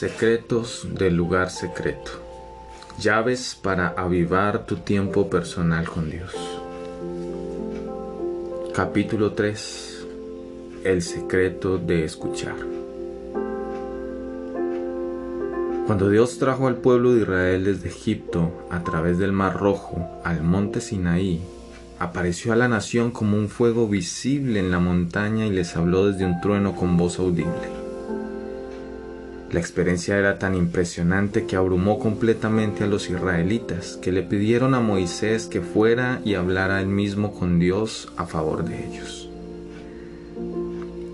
Secretos del lugar secreto. Llaves para avivar tu tiempo personal con Dios. Capítulo 3. El secreto de escuchar. Cuando Dios trajo al pueblo de Israel desde Egipto a través del Mar Rojo al monte Sinaí, apareció a la nación como un fuego visible en la montaña y les habló desde un trueno con voz audible. La experiencia era tan impresionante que abrumó completamente a los israelitas, que le pidieron a Moisés que fuera y hablara él mismo con Dios a favor de ellos.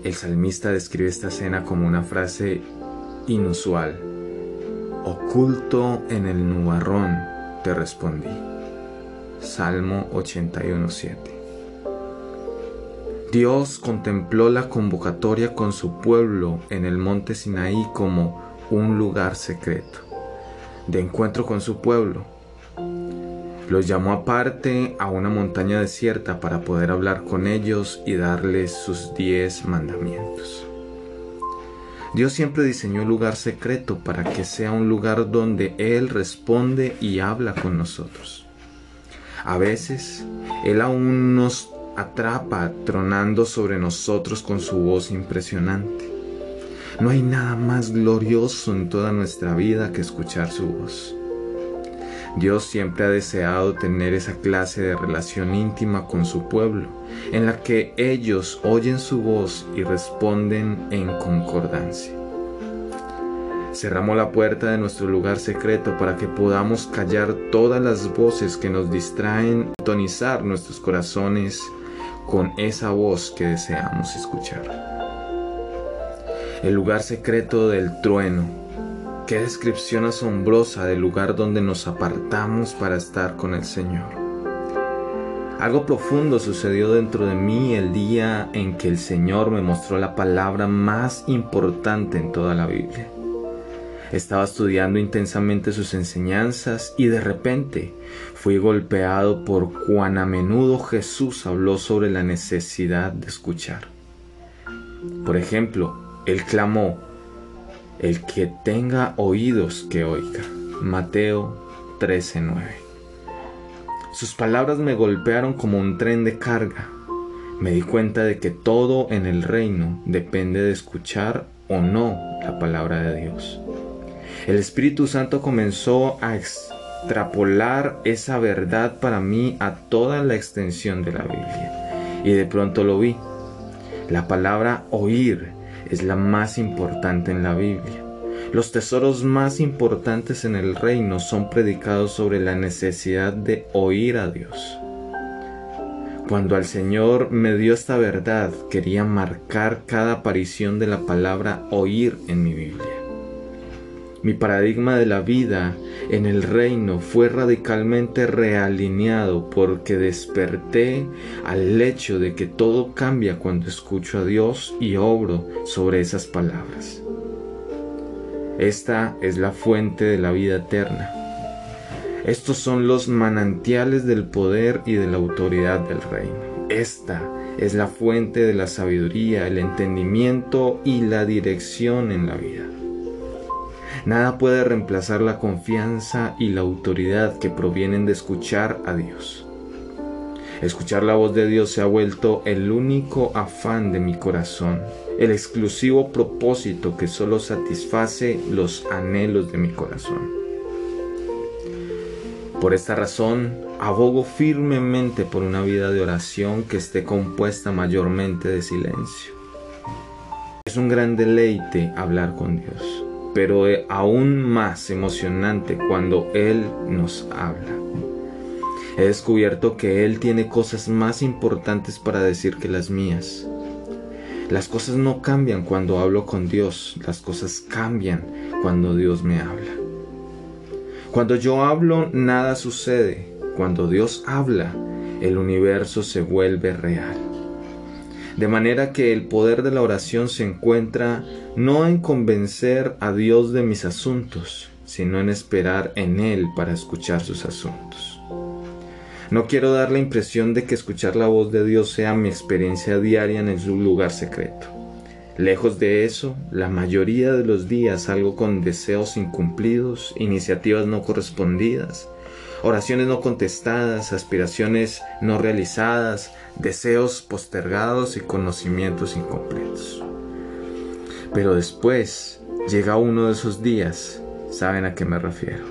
El salmista describe esta escena como una frase inusual. Oculto en el nubarrón, te respondí. Salmo 81.7. Dios contempló la convocatoria con su pueblo en el monte Sinaí como un lugar secreto, de encuentro con su pueblo. Los llamó aparte a una montaña desierta para poder hablar con ellos y darles sus diez mandamientos. Dios siempre diseñó un lugar secreto para que sea un lugar donde Él responde y habla con nosotros. A veces Él aún nos atrapa tronando sobre nosotros con su voz impresionante. No hay nada más glorioso en toda nuestra vida que escuchar su voz. Dios siempre ha deseado tener esa clase de relación íntima con su pueblo, en la que ellos oyen su voz y responden en concordancia. Cerramos la puerta de nuestro lugar secreto para que podamos callar todas las voces que nos distraen, tonizar nuestros corazones con esa voz que deseamos escuchar. El lugar secreto del trueno. Qué descripción asombrosa del lugar donde nos apartamos para estar con el Señor. Algo profundo sucedió dentro de mí el día en que el Señor me mostró la palabra más importante en toda la Biblia. Estaba estudiando intensamente sus enseñanzas y de repente fui golpeado por cuán a menudo Jesús habló sobre la necesidad de escuchar. Por ejemplo, él clamó, el que tenga oídos que oiga. Mateo 13:9. Sus palabras me golpearon como un tren de carga. Me di cuenta de que todo en el reino depende de escuchar o no la palabra de Dios el Espíritu Santo comenzó a extrapolar esa verdad para mí a toda la extensión de la Biblia. Y de pronto lo vi. La palabra oír es la más importante en la Biblia. Los tesoros más importantes en el reino son predicados sobre la necesidad de oír a Dios. Cuando al Señor me dio esta verdad, quería marcar cada aparición de la palabra oír en mi Biblia. Mi paradigma de la vida en el reino fue radicalmente realineado porque desperté al hecho de que todo cambia cuando escucho a Dios y obro sobre esas palabras. Esta es la fuente de la vida eterna. Estos son los manantiales del poder y de la autoridad del reino. Esta es la fuente de la sabiduría, el entendimiento y la dirección en la vida. Nada puede reemplazar la confianza y la autoridad que provienen de escuchar a Dios. Escuchar la voz de Dios se ha vuelto el único afán de mi corazón, el exclusivo propósito que solo satisface los anhelos de mi corazón. Por esta razón, abogo firmemente por una vida de oración que esté compuesta mayormente de silencio. Es un gran deleite hablar con Dios pero aún más emocionante cuando Él nos habla. He descubierto que Él tiene cosas más importantes para decir que las mías. Las cosas no cambian cuando hablo con Dios, las cosas cambian cuando Dios me habla. Cuando yo hablo, nada sucede. Cuando Dios habla, el universo se vuelve real. De manera que el poder de la oración se encuentra no en convencer a Dios de mis asuntos, sino en esperar en Él para escuchar sus asuntos. No quiero dar la impresión de que escuchar la voz de Dios sea mi experiencia diaria en su lugar secreto. Lejos de eso, la mayoría de los días salgo con deseos incumplidos, iniciativas no correspondidas, oraciones no contestadas, aspiraciones no realizadas, deseos postergados y conocimientos incompletos. Pero después llega uno de esos días, ¿saben a qué me refiero?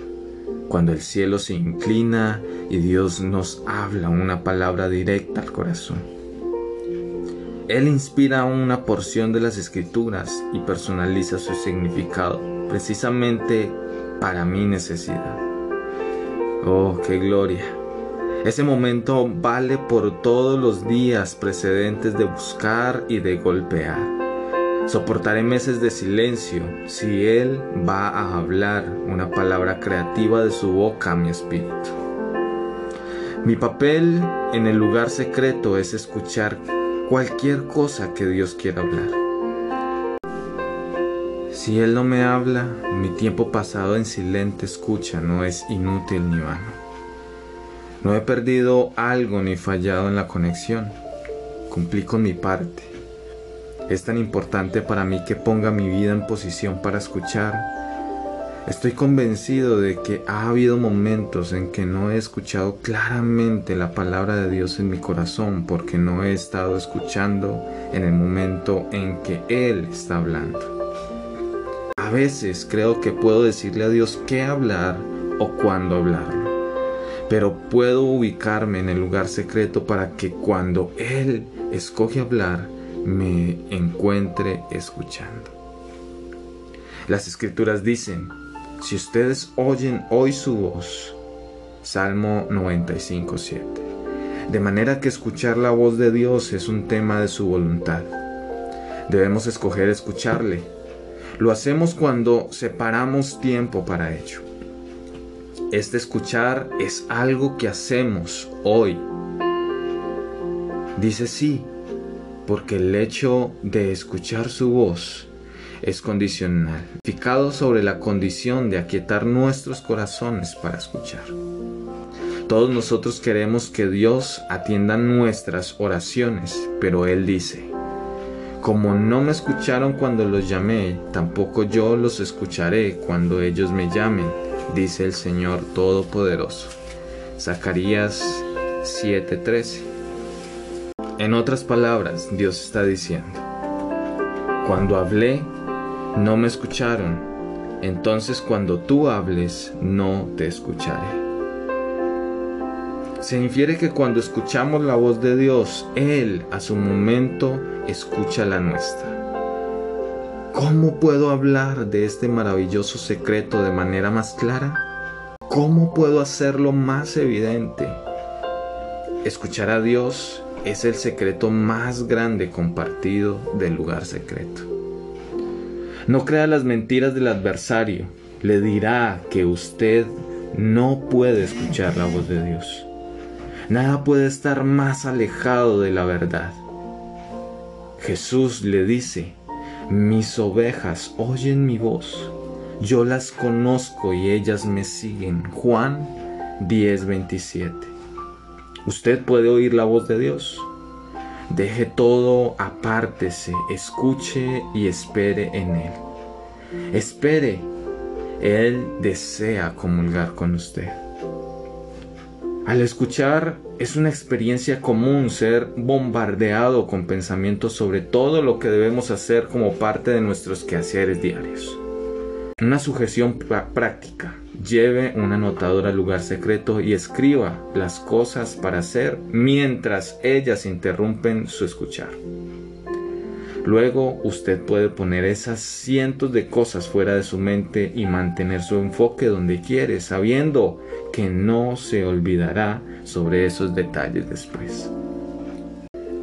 Cuando el cielo se inclina y Dios nos habla una palabra directa al corazón él inspira una porción de las escrituras y personaliza su significado precisamente para mi necesidad. Oh, qué gloria. Ese momento vale por todos los días precedentes de buscar y de golpear. Soportaré meses de silencio si Él va a hablar una palabra creativa de su boca a mi espíritu. Mi papel en el lugar secreto es escuchar cualquier cosa que Dios quiera hablar. Si Él no me habla, mi tiempo pasado en silente escucha no es inútil ni vano. No he perdido algo ni fallado en la conexión. Cumplí con mi parte. Es tan importante para mí que ponga mi vida en posición para escuchar Estoy convencido de que ha habido momentos en que no he escuchado claramente la palabra de Dios en mi corazón porque no he estado escuchando en el momento en que Él está hablando. A veces creo que puedo decirle a Dios qué hablar o cuándo hablarlo, pero puedo ubicarme en el lugar secreto para que cuando Él escoge hablar me encuentre escuchando. Las escrituras dicen, si ustedes oyen hoy su voz, Salmo 95, 7. De manera que escuchar la voz de Dios es un tema de su voluntad. Debemos escoger escucharle. Lo hacemos cuando separamos tiempo para ello. Este escuchar es algo que hacemos hoy. Dice sí, porque el hecho de escuchar su voz es condicional, ficado sobre la condición de aquietar nuestros corazones para escuchar. Todos nosotros queremos que Dios atienda nuestras oraciones, pero Él dice, como no me escucharon cuando los llamé, tampoco yo los escucharé cuando ellos me llamen, dice el Señor Todopoderoso. Zacarías 7:13. En otras palabras, Dios está diciendo, cuando hablé, no me escucharon, entonces cuando tú hables, no te escucharé. Se infiere que cuando escuchamos la voz de Dios, Él a su momento escucha la nuestra. ¿Cómo puedo hablar de este maravilloso secreto de manera más clara? ¿Cómo puedo hacerlo más evidente? Escuchar a Dios es el secreto más grande compartido del lugar secreto. No crea las mentiras del adversario. Le dirá que usted no puede escuchar la voz de Dios. Nada puede estar más alejado de la verdad. Jesús le dice, mis ovejas oyen mi voz, yo las conozco y ellas me siguen. Juan 10:27. Usted puede oír la voz de Dios. Deje todo, apártese, escuche y espere en Él. Espere, Él desea comulgar con usted. Al escuchar es una experiencia común ser bombardeado con pensamientos sobre todo lo que debemos hacer como parte de nuestros quehaceres diarios. Una sujeción práctica. Lleve un anotador al lugar secreto y escriba las cosas para hacer mientras ellas interrumpen su escuchar. Luego usted puede poner esas cientos de cosas fuera de su mente y mantener su enfoque donde quiere, sabiendo que no se olvidará sobre esos detalles después.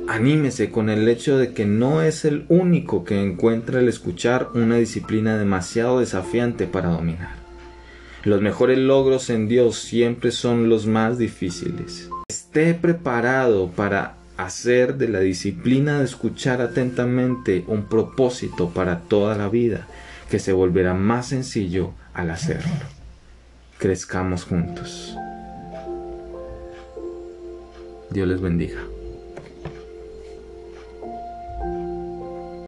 Anímese con el hecho de que no es el único que encuentra el escuchar una disciplina demasiado desafiante para dominar. Los mejores logros en Dios siempre son los más difíciles. Esté preparado para hacer de la disciplina de escuchar atentamente un propósito para toda la vida que se volverá más sencillo al hacerlo. Crezcamos juntos. Dios les bendiga.